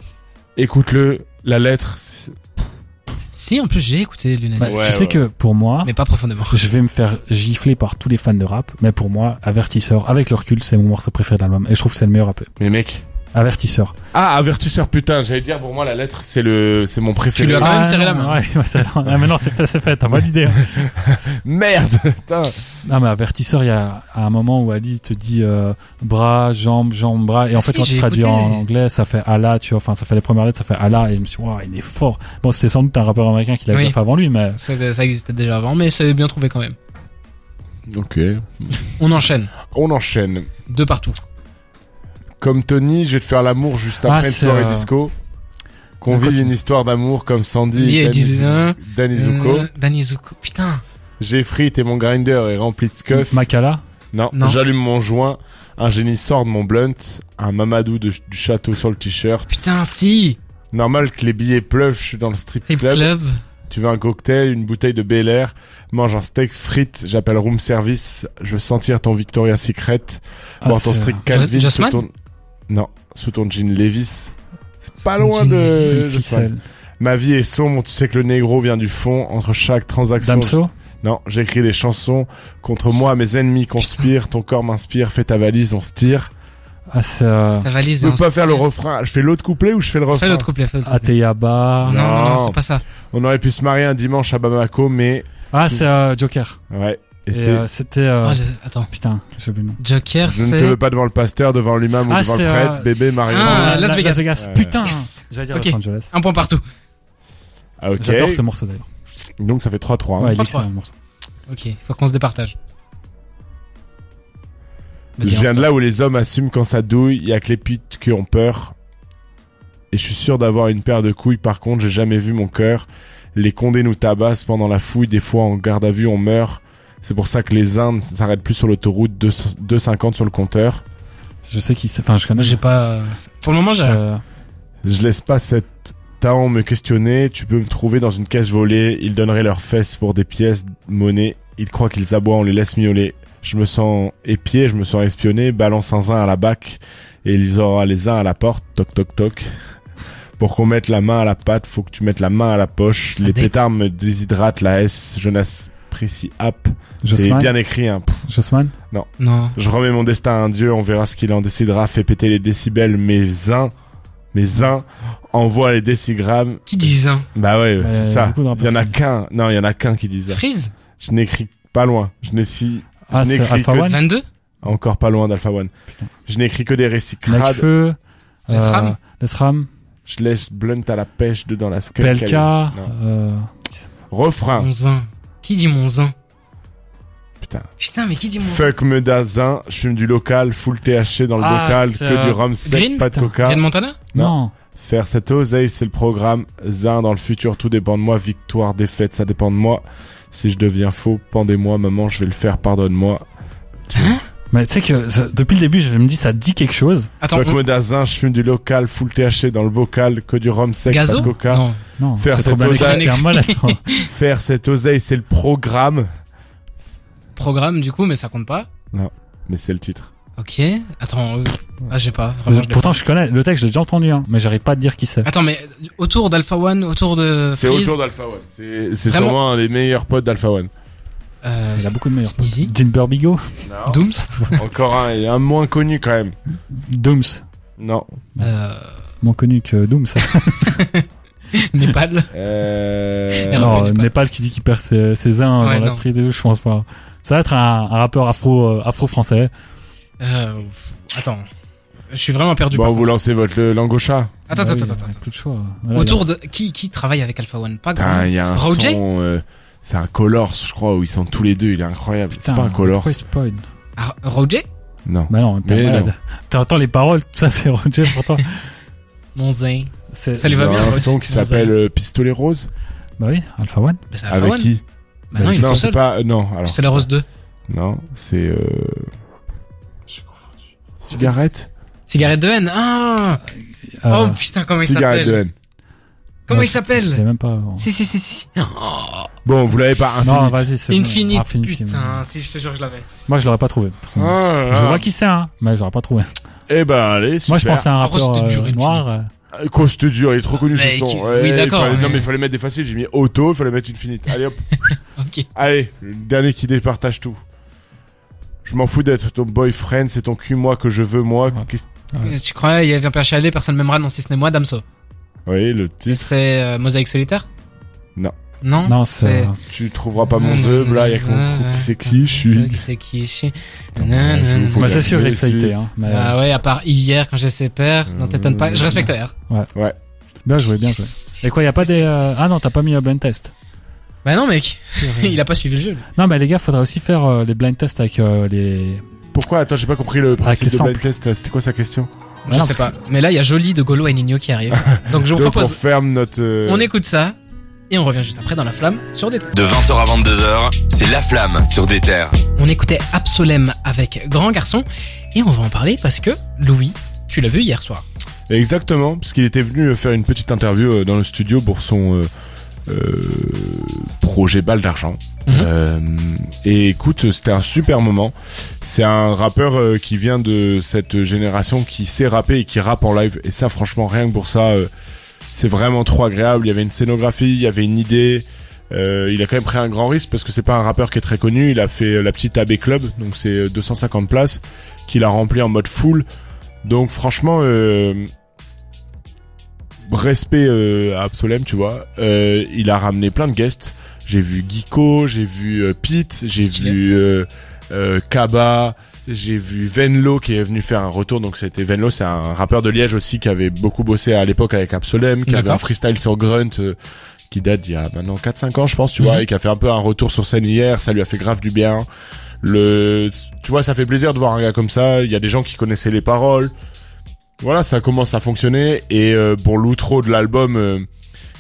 Speaker 5: Écoute-le, la lettre.
Speaker 2: Si, en plus, j'ai écouté Lunatic.
Speaker 3: Bah,
Speaker 5: Ouais,
Speaker 3: tu sais
Speaker 5: ouais.
Speaker 3: que pour moi,
Speaker 2: Mais pas profondément.
Speaker 3: je vais me faire gifler par tous les fans de rap, mais pour moi, Avertisseur, avec le recul, c'est mon morceau préféré de l'album. Et je trouve que c'est le meilleur rap.
Speaker 5: Mais mec.
Speaker 3: Avertisseur.
Speaker 5: Ah, avertisseur, putain, j'allais dire, pour moi, la lettre, c'est le, c'est mon préféré.
Speaker 2: Tu lui as quand même
Speaker 3: Ah,
Speaker 2: serré la main.
Speaker 3: Ouais, *laughs* ah, mais non, c'est fait, c'est fait, t'as validé. *laughs*
Speaker 5: Merde, putain.
Speaker 3: Non, mais avertisseur, il y a un moment où Ali te dit euh, bras, jambes, jambes, bras. Et en
Speaker 2: Ah
Speaker 3: fait,
Speaker 2: si,
Speaker 3: quand tu
Speaker 2: j'ai
Speaker 3: traduis
Speaker 2: écouté.
Speaker 3: en anglais, ça fait Allah, tu vois. Enfin, ça fait les premières lettres, ça fait Allah. Et je me suis dit, waouh, il est fort. Bon, c'était sans doute un rappeur américain qui l'avait
Speaker 2: Oui.
Speaker 3: déjà fait avant lui, mais
Speaker 2: Ça, ça existait déjà avant, mais c'est bien trouvé quand même.
Speaker 5: Ok.
Speaker 2: On enchaîne.
Speaker 5: On enchaîne.
Speaker 2: Deux partout.
Speaker 5: Comme Tony, je vais te faire l'amour juste
Speaker 3: Ah,
Speaker 5: après une
Speaker 3: c'est,
Speaker 5: soirée
Speaker 3: euh,
Speaker 5: disco. Qu'on
Speaker 3: on
Speaker 5: vive
Speaker 3: continue.
Speaker 5: une histoire d'amour comme Sandy et
Speaker 2: dis- hein.
Speaker 5: Danny, Danny Zuko.
Speaker 2: Euh, Danny Zuko. Putain.
Speaker 5: J'ai frites et mon grinder est rempli de scuff.
Speaker 3: Makala.
Speaker 5: Non,
Speaker 2: Non.
Speaker 5: j'allume mon joint. Un génie sort de mon blunt. Un mamadou de- du château sur le t-shirt.
Speaker 2: Putain, si.
Speaker 5: Normal que les billets pleuvent, je suis dans le strip
Speaker 2: Trip
Speaker 5: club.
Speaker 2: Club.
Speaker 5: Tu veux un cocktail, une bouteille de Bel Air, mange un steak frites, j'appelle room service, je veux sentir ton Victoria's Secret,
Speaker 3: Ah,
Speaker 5: voir ton strict Calvin sous
Speaker 2: Jossman
Speaker 5: ton... Non, sous ton jean Levis. C'est pas loin de... Ça. Ma vie est sombre, tu sais que le négro vient du fond, entre chaque transaction...
Speaker 3: Damso.
Speaker 5: Non, j'écris des chansons, contre moi mes ennemis conspirent, ton corps m'inspire, fais ta valise, on se tire.
Speaker 3: Ah, c'est euh,
Speaker 2: Ta valise.
Speaker 5: Je peux pas faire le refrain, je fais l'autre couplet ou je fais le refrain
Speaker 2: Fais l'autre couplet, fais l'autre couplet.
Speaker 3: Ateyaba.
Speaker 2: Non, non, non,
Speaker 5: Non.
Speaker 2: c'est pas ça.
Speaker 5: On aurait pu se marier un dimanche à Bamako, mais...
Speaker 3: Ah, c'est euh, Joker.
Speaker 5: Ouais. Et,
Speaker 3: Et
Speaker 5: c'est...
Speaker 3: euh, c'était. euh,
Speaker 2: je- Attends.
Speaker 3: Putain, j'ai oublié le nom.
Speaker 2: Joker,
Speaker 5: Je ne te
Speaker 2: c'est.
Speaker 5: veux pas devant le pasteur, devant l'imam ou
Speaker 3: Ah,
Speaker 5: devant le
Speaker 3: c'est,
Speaker 5: prêtre,
Speaker 3: euh,
Speaker 5: bébé, Mario.
Speaker 2: Ah,
Speaker 3: Euh,
Speaker 2: Las
Speaker 3: La-
Speaker 2: Vegas.
Speaker 5: Ouais.
Speaker 3: Putain.
Speaker 2: Yes.
Speaker 3: J'allais dire
Speaker 2: Ok.
Speaker 3: Los Angeles.
Speaker 2: Un point partout.
Speaker 5: Ah, ok.
Speaker 3: J'adore ce morceau d'ailleurs.
Speaker 5: Donc ça fait 3-3. hein.
Speaker 3: Ouais, il est
Speaker 2: 3-3.
Speaker 3: excellent, le morceau.
Speaker 2: Ok, faut qu'on se départage.
Speaker 5: Je viens de là où les hommes assument quand ça douille, y a que les putes qui ont peur. Et je suis sûr d'avoir une paire de couilles, par contre, j'ai jamais vu mon cœur. Les condés nous tabassent pendant la fouille, des fois en garde à vue on meurt. C'est pour ça que les Indes s'arrêtent plus sur l'autoroute, 2 2,50 sur le compteur.
Speaker 3: Je sais qui c'est. Enfin, je connais.
Speaker 2: J'ai pas. Pour le moment, j'ai.
Speaker 3: Euh,
Speaker 5: Je laisse pas cet talent me questionner. Tu peux me trouver dans une caisse volée. Ils donneraient leurs fesses pour des pièces de monnaie. Ils croient qu'ils aboient, on les laisse miauler. Je me sens épié, je me sens espionné. Balance un zin à la bac et ils auront les uns à la porte. Toc toc toc. *laughs* Pour qu'on mette la main à la patte, faut que tu mettes la main à la poche.
Speaker 2: Ça
Speaker 5: les pétards me déshydratent. La S, je n'apprécie app. C'est bien écrit. Hein.
Speaker 3: Jossman.
Speaker 2: Non.
Speaker 5: Je remets mon destin à un dieu, on verra ce qu'il en décidera. Fait péter les décibels, mes uns, mes uns envoient les décigrammes.
Speaker 2: Qui dit ça
Speaker 5: Bah ouais, c'est ça.
Speaker 3: beaucoup de
Speaker 5: Il y en a qu'un. Non, il y en a qu'un qui dit ça.
Speaker 2: Freeze?
Speaker 5: Je n'écris pas loin. Je n'écris
Speaker 3: Ah,
Speaker 5: Je n'écris que-
Speaker 3: One.
Speaker 2: 22
Speaker 5: encore pas loin d'Alpha One.
Speaker 3: Putain.
Speaker 5: Je n'écris que des récits crades.
Speaker 2: Les SRAM.
Speaker 3: euh, Les SRAM.
Speaker 5: Je laisse Blunt à la pêche dedans la skull. Non.
Speaker 3: euh,
Speaker 5: Refrain.
Speaker 2: Zin. Qui dit mon zin
Speaker 5: Putain.
Speaker 2: Putain, mais qui dit mon zin
Speaker 5: Fuck me d'azin. Je fume du local. Full THC dans le
Speaker 3: Ah,
Speaker 5: bocal.
Speaker 3: c'est,
Speaker 5: Que
Speaker 3: euh,
Speaker 5: du rhum sec,
Speaker 2: Green,
Speaker 5: pas de
Speaker 3: putain.
Speaker 5: coca.
Speaker 2: Ken Montana
Speaker 5: Non.
Speaker 3: Non.
Speaker 5: Faire cette oseille, c'est le programme. Zin dans le futur, tout dépend de moi. Victoire, défaite, ça dépend de moi. Si je deviens faux, pendez-moi, maman, je vais le faire, pardonne-moi.
Speaker 3: Mais tu sais que ça- depuis le début, je me dis ça dit quelque chose.
Speaker 2: Attends, on-
Speaker 5: d'azin, je fume du local, full THC dans le bocal, que du rhum sec,
Speaker 2: Gazo
Speaker 5: pas de coca.
Speaker 2: Non.
Speaker 3: Non.
Speaker 5: Faire cette
Speaker 3: bien
Speaker 5: oseille. *laughs* Faire cette oseille, c'est le programme.
Speaker 2: Programme, du coup, mais ça compte pas.
Speaker 5: Mais c'est le titre.
Speaker 2: Ok. Attends. euh, Ah, j'ai pas. Vraiment, je l'ai
Speaker 3: Pourtant, je connais le texte, j'ai déjà entendu, hein, mais j'arrive pas à te dire qui c'est.
Speaker 2: Attends, mais autour d'Alpha One, autour de
Speaker 5: C'est autour d'Alpha One. C'est c'est
Speaker 2: Vraiment
Speaker 5: sûrement un des meilleurs potes d'Alpha One.
Speaker 2: Euh,
Speaker 3: Il a beaucoup de meilleurs.
Speaker 2: Sneezy,
Speaker 3: Dinber Bigo.
Speaker 2: Dooms, *laughs*
Speaker 5: Encore un, et un moins connu quand même.
Speaker 3: Dooms.
Speaker 5: Non.
Speaker 2: euh,
Speaker 3: Moins connu que Dooms. *laughs*
Speaker 2: Népal.
Speaker 5: Euh...
Speaker 3: Non. Népal qui dit qu'il perd ses, ses uns
Speaker 2: Ouais,
Speaker 3: dans la street et tout, je pense pas. Ça va être un, un rappeur afro, euh, afro-français.
Speaker 2: Euh, attends. Je suis vraiment perdu.
Speaker 5: Bon, vous
Speaker 2: contre.
Speaker 5: lancez votre le- langocha.
Speaker 2: Attends,
Speaker 3: Bah
Speaker 2: attends,
Speaker 3: oui,
Speaker 2: attends,
Speaker 3: il y a
Speaker 2: attends.
Speaker 3: plus de choix. Voilà,
Speaker 2: Autour de qui qui travaille avec Alpha One? Pas grand.
Speaker 5: Il y a un
Speaker 2: Roger
Speaker 5: son, euh, c'est un Colors, je crois, où ils sont tous les deux, il est incroyable. C'est pas un Colors.
Speaker 3: pourquoi
Speaker 2: Ah, Roger?
Speaker 5: Non.
Speaker 3: Bah non, t'es malade. T'entends les paroles, tout ça c'est Roger pourtant. *laughs*
Speaker 2: Mon zin. Ça lui
Speaker 5: Il y
Speaker 2: va
Speaker 5: a
Speaker 2: bien,
Speaker 5: un
Speaker 2: Roger.
Speaker 5: son qui
Speaker 2: Mon
Speaker 5: s'appelle
Speaker 2: zin.
Speaker 5: euh, Pistolet Rose.
Speaker 3: Bah oui, Alpha One.
Speaker 2: Bah, Alpha
Speaker 5: Avec
Speaker 2: One.
Speaker 5: qui?
Speaker 2: Bah non, il est
Speaker 5: Non,
Speaker 2: tout
Speaker 5: c'est pas, euh, non, alors.
Speaker 2: C'est la Rose 2.
Speaker 5: Non, c'est, euh... J'ai confondu. Cigarette?
Speaker 2: Cigarette de haine. Ah
Speaker 3: Euh,
Speaker 2: Oh putain, comment il
Speaker 5: Cigarette de
Speaker 2: s'appelle?
Speaker 5: haine.
Speaker 2: Comment
Speaker 3: non,
Speaker 2: il
Speaker 3: je- Je sais
Speaker 2: s'appelle
Speaker 3: même pas.
Speaker 2: Si, si, si, si. Oh,
Speaker 5: Bon, vous l'avez pas,
Speaker 3: Non,
Speaker 5: Infinite.
Speaker 3: vas-y, c'est bon.
Speaker 2: Infinite, putain, si je te jure que je l'avais.
Speaker 3: Moi, je l'aurais pas trouvé. personnellement.
Speaker 5: Ah, là
Speaker 3: Je
Speaker 5: là.
Speaker 3: vois qui c'est, hein, mais j'aurais pas trouvé.
Speaker 5: Eh ben, allez, super.
Speaker 3: Moi, je pensais à un rappeur
Speaker 2: dur,
Speaker 3: euh, noir. euh,
Speaker 5: Coste dur, il est trop connu ce son.
Speaker 2: oui,
Speaker 5: Ouais,
Speaker 2: d'accord,
Speaker 5: fallait- Non,
Speaker 2: mais-
Speaker 5: il fallait mettre des faciles. J'ai mis auto, il fallait mettre Infinite. Allez hop. *laughs*
Speaker 2: Ok.
Speaker 5: Allez, le dernier qui départage tout. Je m'en fous d'être ton boyfriend, c'est ton cul, moi, que je veux, moi.
Speaker 3: Ouais.
Speaker 2: Tu crois, il y avait un PHL, personne m'aimera, non, si ce n'est moi, Damso.
Speaker 5: Oui, le titre.
Speaker 2: C'est euh, Mosaïque solitaire?
Speaker 5: Non.
Speaker 2: Non,
Speaker 3: Non, c'est. euh,
Speaker 5: Tu trouveras pas mon zeub, là, il y a que mon couple qui c'est qui, je suis.
Speaker 2: Qui c'est qui je suis.
Speaker 3: Bah, c'est sûr,
Speaker 5: que
Speaker 3: j'ai
Speaker 5: suis.
Speaker 3: hein. Mais,
Speaker 2: Ah ouais, à part hier, quand j'ai ses pères, non, t'étonnes pas. Je respecte R.
Speaker 3: Bien joué, bien joué. Et quoi, y a pas des. euh, Ah non, t'as pas mis le blind test.
Speaker 2: Bah non, mec. *laughs* il a pas suivi le jeu.
Speaker 3: Non, mais les gars, faudrait aussi faire euh, les blind tests avec euh, les.
Speaker 5: Pourquoi? Attends, j'ai pas compris le
Speaker 3: les
Speaker 5: principe de blind test. C'était quoi sa question?
Speaker 2: Je
Speaker 3: non,
Speaker 2: sais pas. Mais là, il y a Jolie de Golo et Nino qui arrive. *laughs* Donc je vous
Speaker 5: Donc, on
Speaker 2: propose,
Speaker 5: ferme notre. euh,
Speaker 2: on écoute ça. Et on revient juste après dans la flamme sur des terres.
Speaker 1: De 20h à 22h, c'est La Flamme sur des terres.
Speaker 2: On écoutait Absolem avec Grand Garçon. Et on va en parler parce que Louis, tu l'as vu hier soir.
Speaker 5: Exactement, parce qu'il était venu faire une petite interview euh, dans le studio pour son euh, euh, projet Balle d'argent.
Speaker 2: Mhm.
Speaker 5: Euh, et écoute, c'était un super moment. C'est un rappeur euh, qui vient de cette génération qui sait rapper et qui rappe en live. Et ça, franchement, rien que pour ça, euh, c'est vraiment trop agréable. Il y avait une scénographie, il y avait une idée. Il a quand même pris un grand risque parce que c'est pas un rappeur qui est très connu. Il a fait la petite AB Club, donc c'est euh, 250 places, qu'il a rempli en mode full. Donc franchement, respect à Absolem, tu vois. Il a ramené plein de guests. J'ai vu Geeko, j'ai vu euh, Pete, j'ai vu euh, euh, Kaba, j'ai vu Venlo qui est venu faire un retour. Donc c'était Venlo, c'est un rappeur de Liège aussi qui avait beaucoup bossé à l'époque avec Absolem, qui avait un freestyle sur Grunt. qui date d'il y a maintenant 4-5 ans je pense tu
Speaker 2: Mhm.
Speaker 5: vois et qui a fait un peu un retour sur scène hier ça lui a fait grave du bien le tu vois ça fait plaisir de voir un gars comme ça il y a des gens qui connaissaient les paroles voilà ça commence à fonctionner et euh, pour l'outro de l'album euh,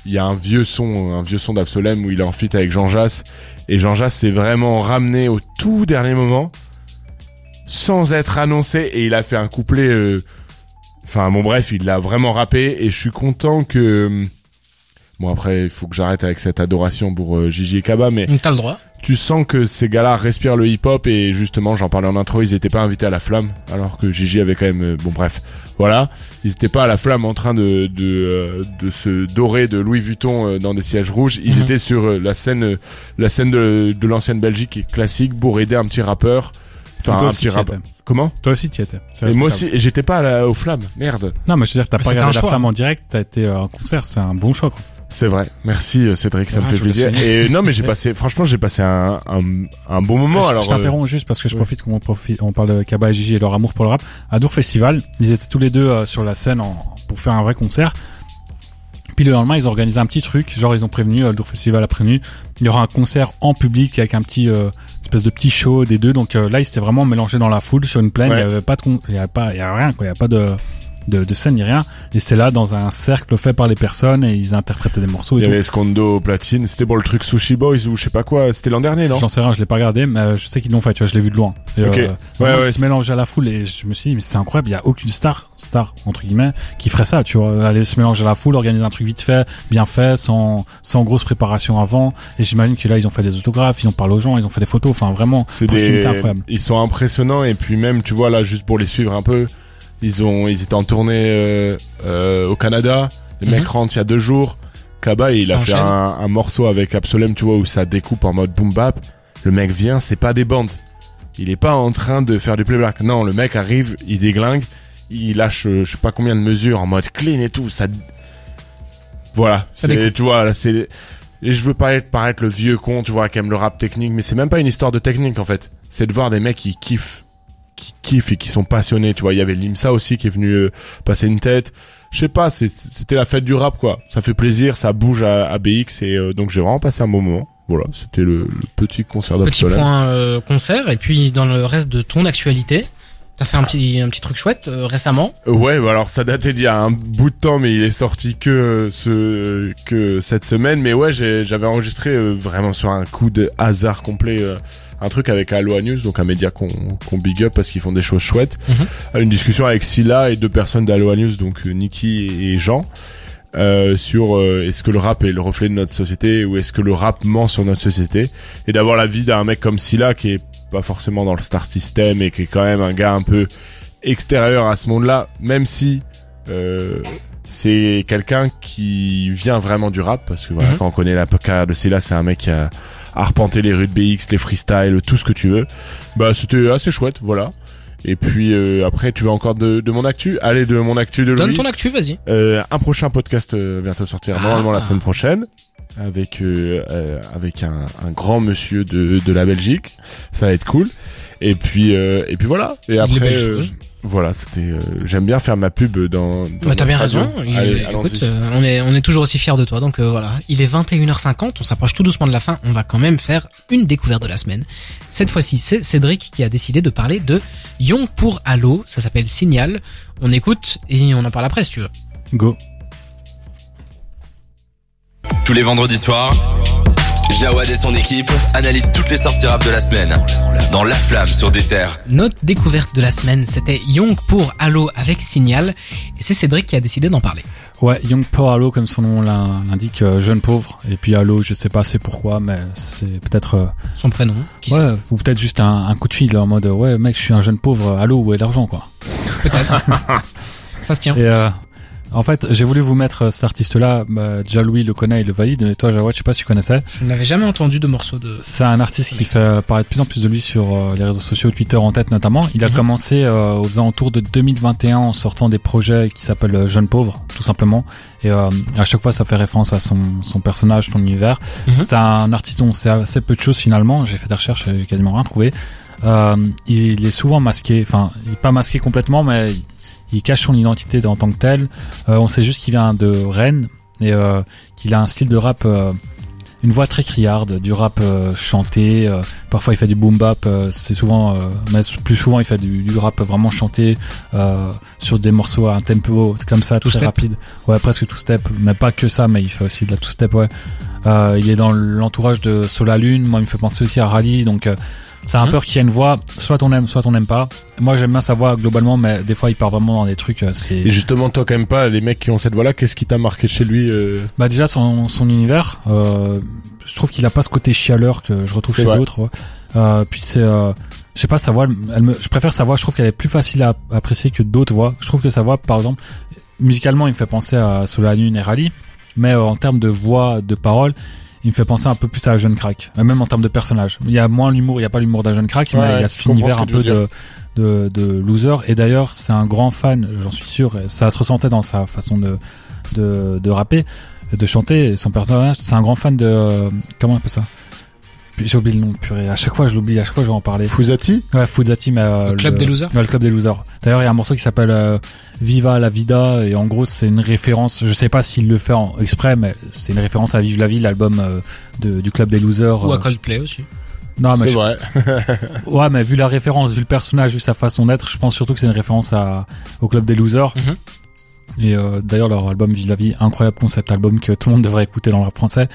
Speaker 5: il y a un vieux son un vieux son d'Absolem où il est en feat avec Jean Jass et Jean Jass s'est vraiment ramené au tout dernier moment sans être annoncé et il a fait un couplet. euh, Enfin bon bref, il l'a vraiment rappé et je suis content que. Bon après, il faut que j'arrête avec cette adoration pour euh, Gigi et Kaba, mais
Speaker 2: t'as le droit.
Speaker 5: Tu sens que ces gars-là respirent le hip-hop et justement, j'en parlais en intro, ils étaient pas invités à la flamme, alors que Gigi avait quand même, euh, bon bref, voilà, ils étaient pas à la flamme en train de de, euh, de se dorer de Louis Vuitton euh, dans des sièges rouges, ils
Speaker 2: Mhm.
Speaker 5: étaient sur la scène la scène de, de l'ancienne Belgique qui est classique pour aider un petit rappeur, enfin
Speaker 3: Toi
Speaker 5: un
Speaker 3: aussi,
Speaker 5: petit
Speaker 3: étais.
Speaker 5: Comment?
Speaker 3: Toi aussi, tu étais. C'est
Speaker 5: Et moi aussi, j'étais pas à la, aux flammes, merde.
Speaker 3: Non, mais je veux dire, t'as pas regardé
Speaker 2: un
Speaker 3: la
Speaker 2: choix.
Speaker 3: flamme en direct, t'as été en concert, c'est un bon choix, quoi.
Speaker 5: C'est vrai, merci euh, Cédric, ça me
Speaker 2: Ah,
Speaker 5: fait
Speaker 2: je le
Speaker 5: plaisir. Et non, mais j'ai passé, *laughs* franchement, j'ai passé un, un, un bon moment.
Speaker 3: je,
Speaker 5: alors,
Speaker 3: je
Speaker 5: euh,
Speaker 3: t'interromps juste parce que je
Speaker 5: ouais.
Speaker 3: profite qu'on profite, on parle de Kaba et Gigi et leur amour pour le rap. À Dour Festival, ils étaient tous les deux euh, sur la scène en- pour faire un vrai concert. Puis le lendemain, ils ont organisé un petit truc, genre ils ont prévenu, euh, le Dour Festival a prévenu, il y aura un concert en public avec un petit euh, espèce de petit show des deux. Donc euh, là, ils s'étaient vraiment mélangés dans la foule sur une plaine.
Speaker 5: Ouais.
Speaker 3: Il y avait pas de, il y avait pas, il y a rien, quoi. Il y a pas de de, de scène ni rien. Et c'était là dans un cercle fait par les personnes et ils interprétaient des morceaux. Et
Speaker 5: il y
Speaker 3: tout.
Speaker 5: avait Scondo au platine, c'était pour le truc Sushi Boys ou je sais pas quoi, c'était l'an dernier, non?
Speaker 3: J'en sais rien, je l'ai pas regardé, mais euh, je sais qu'ils l'ont fait, tu vois, je l'ai vu de loin. Et,
Speaker 5: Ok.
Speaker 3: euh,
Speaker 5: Ouais, ouais,
Speaker 3: ils se mélangeaient à la foule et je me suis dit, mais c'est incroyable, il y a aucune star, star, entre guillemets, qui ferait ça, tu vois, aller se mélanger à la foule, organiser un truc vite fait, bien fait, sans, sans grosse préparation avant. Et j'imagine que là, ils ont fait des autographes, ils ont parlé aux gens, ils ont fait des photos, enfin vraiment,
Speaker 5: C'est des,
Speaker 3: incroyable.
Speaker 5: ils sont impressionnants et puis même, tu vois là, juste pour les suivre un peu, ils ont, ils étaient en tournée euh, euh, au Canada. Le
Speaker 2: Mhm.
Speaker 5: mec rentre il y a deux jours. Kaba, il
Speaker 2: Ça
Speaker 5: a fait un, un morceau avec Absolem, tu vois, où ça découpe en mode boom bap. Le mec vient, c'est pas des bandes. Il est pas en train de faire du playback. Non, le mec arrive, il déglingue, il lâche, euh, je sais pas combien de mesures en mode clean et tout. Ça, voilà.
Speaker 2: Ça
Speaker 5: tu vois, là, c'est. Et je veux pas être paraître le vieux con, tu vois, qui aime le rap technique, mais c'est même pas une histoire de technique en fait. C'est de voir des mecs qui kiffent, qui kiffent et qui sont passionnés. Tu vois, il y avait Limsa aussi qui est venu euh, passer une tête. Je sais pas, c'était la fête du rap quoi. Ça fait plaisir, ça bouge à, à BX et euh, donc j'ai vraiment passé un bon moment. Voilà, c'était le, le petit concert
Speaker 2: Petit point euh, concert et puis dans le reste de ton actualité, t'as fait un petit un petit truc chouette euh, récemment.
Speaker 5: Ouais, bah alors ça datait d'il y a un bout de temps, mais il est sorti que ce que cette semaine. Mais ouais, j'avais enregistré euh, vraiment sur un coup de hasard complet euh, un truc avec Aloha News, donc un média qu'on big up parce qu'ils font des choses chouettes.
Speaker 2: Mhm.
Speaker 5: Une discussion avec Silla et deux personnes d'Aloha News, donc euh, Niki et Jean. euh, sur euh, est-ce que le rap est le reflet de notre société ou est-ce que le rap ment sur notre société? Et d'avoir l'avis d'un mec comme Silla qui est pas forcément dans le star system et qui est quand même un gars un peu extérieur à ce monde-là, même si euh, c'est quelqu'un qui vient vraiment du rap, parce que voilà,
Speaker 2: Mhm.
Speaker 5: quand on connaît la carrière de Silla, c'est un mec qui a arpenté les rues de BX, les freestyles, tout ce que tu veux. Bah c'était assez chouette, voilà. Et puis euh, après, tu veux encore de, de mon actu? Allez, de mon actu de
Speaker 2: Donne
Speaker 5: Louis.
Speaker 2: ton actu, vas-y.
Speaker 5: Euh, un prochain podcast euh, bientôt sortir,
Speaker 2: Ah.
Speaker 5: normalement la semaine prochaine, avec euh, euh, avec un, un grand monsieur de, de la Belgique. Ça va être cool. Et puis euh, et puis voilà. Et après. Voilà, c'était. euh, J'aime bien faire ma pub dans. dans
Speaker 2: Bah, t'as bien
Speaker 5: radio.
Speaker 2: raison. Il-
Speaker 5: Allez,
Speaker 2: écoute,
Speaker 5: allons-y.
Speaker 2: euh, on est on est toujours aussi fiers de toi. Donc euh, voilà, il est 21h50, on s'approche tout doucement de la fin. On va quand même faire une découverte de la semaine. Cette fois-ci, c'est Cédric qui a décidé de parler de Young pour Halo. Ça s'appelle Signal. On écoute et on en parle après si tu veux.
Speaker 3: Go.
Speaker 1: Tous les vendredis soirs, Jawad et son équipe analysent toutes les sorties rap de la semaine dans La Flamme sur des terres.
Speaker 2: Notre découverte de la semaine, c'était Young pour Halo avec Signal. Et c'est Cédric qui a décidé d'en parler.
Speaker 3: Ouais, Young Poor Halo, comme son nom l'in- l'indique, euh, jeune pauvre. Et puis Halo, je sais pas c'est pourquoi, mais c'est peut-être, euh,
Speaker 2: Son prénom. Qui sait
Speaker 3: ouais, ou peut-être juste un, un coup de fil en mode, ouais, mec, je suis un jeune pauvre, Halo, où est l'argent, quoi.
Speaker 2: Peut-être. *laughs* Ça se tient.
Speaker 3: Et euh, en fait, j'ai voulu vous mettre euh, cet artiste-là. Bah, déjà Louis le connaît, il le valide. Mais toi, Jawad, je sais pas si tu connaissais.
Speaker 2: Je n'avais jamais entendu de morceau de.
Speaker 3: C'est un artiste qui fait paraître de plus en plus de lui sur euh, les réseaux sociaux, Twitter en tête notamment. Il a
Speaker 2: Mhm.
Speaker 3: commencé euh, aux alentours de 2021 en sortant des projets qui s'appellent euh, Jeunes Pauvres, tout simplement. Et euh, à chaque fois, ça fait référence à son, son personnage, son univers.
Speaker 2: Mhm.
Speaker 3: C'est un artiste dont c'est assez peu de choses finalement. J'ai fait des recherches, et j'ai quasiment rien trouvé. Euh, il est souvent masqué, enfin, il est pas masqué complètement, mais il, cache son identité en tant que tel. Euh, on sait juste qu'il vient de Rennes et euh, qu'il a un style de rap, euh, une voix très criarde, du rap euh, chanté. euh, parfois, il fait du boom bap. euh, c'est souvent, euh, mais plus souvent, il fait du, du rap vraiment chanté euh, sur des morceaux à un tempo comme ça,
Speaker 2: Two
Speaker 3: très
Speaker 2: step.
Speaker 3: rapide. Ouais, presque tout step, mais pas que ça, mais il fait aussi de la two step. Ouais. Euh, il est dans l'entourage de Solalune. Moi, il me fait penser aussi à Rally. Donc, euh, C'est un
Speaker 2: Mhm.
Speaker 3: rappeur qui a une voix, soit on aime, soit on n'aime pas. Moi, j'aime bien sa voix globalement, mais des fois, il part vraiment dans des trucs. euh, C'est
Speaker 5: Et justement, toi, quand même pas, les mecs qui ont cette voix-là, qu'est-ce qui t'a marqué chez lui euh
Speaker 3: bah déjà son son univers. Euh, je trouve qu'il a pas ce côté chialeur que je retrouve chez d'autres. ouais. Euh, puis c'est, euh, je sais pas, sa voix. Elle me, je préfère sa voix. Je trouve qu'elle est plus facile à apprécier que d'autres voix. Je trouve que sa voix, par exemple, musicalement, il me fait penser à Sola Lune et Rally, mais euh, en termes de voix, de parole. Il me fait penser un peu plus à un jeune crack, Euh, même en termes de personnage. Il y a moins l'humour, il y a pas l'humour d'un jeune crack,
Speaker 5: Ouais,
Speaker 3: mais il y a cet univers un peu de, de, de loser. Et d'ailleurs, c'est un grand fan, j'en suis sûr. et Ça se ressentait dans sa façon de, de, de rapper, de chanter. Son personnage, c'est un grand fan de euh, comment on appelle ça? J'ai oublié le nom, purée. À chaque fois, je l'oublie. À chaque fois, je vais en parler.
Speaker 5: Fusati
Speaker 3: Ouais, Fuzati, mais euh,
Speaker 2: Le Club des Losers
Speaker 3: Ouais, le club des losers. D'ailleurs, il y a un morceau qui s'appelle euh, Viva la vida et en gros, c'est une référence. Je sais pas s'il le fait en exprès, mais c'est une référence à Vive la vie, l'album euh, de- du club des losers.
Speaker 2: Ou à. Coldplay aussi.
Speaker 3: Non, mais
Speaker 5: C'est
Speaker 3: je-
Speaker 5: vrai. *laughs*
Speaker 3: ouais, mais vu la référence, vu le personnage, vu sa façon d'être, je pense surtout que c'est une référence à au club des losers.
Speaker 2: Mhm.
Speaker 3: Et euh, d'ailleurs, leur album Vive la vie, incroyable concept album que tout le monde devrait écouter dans le rap français.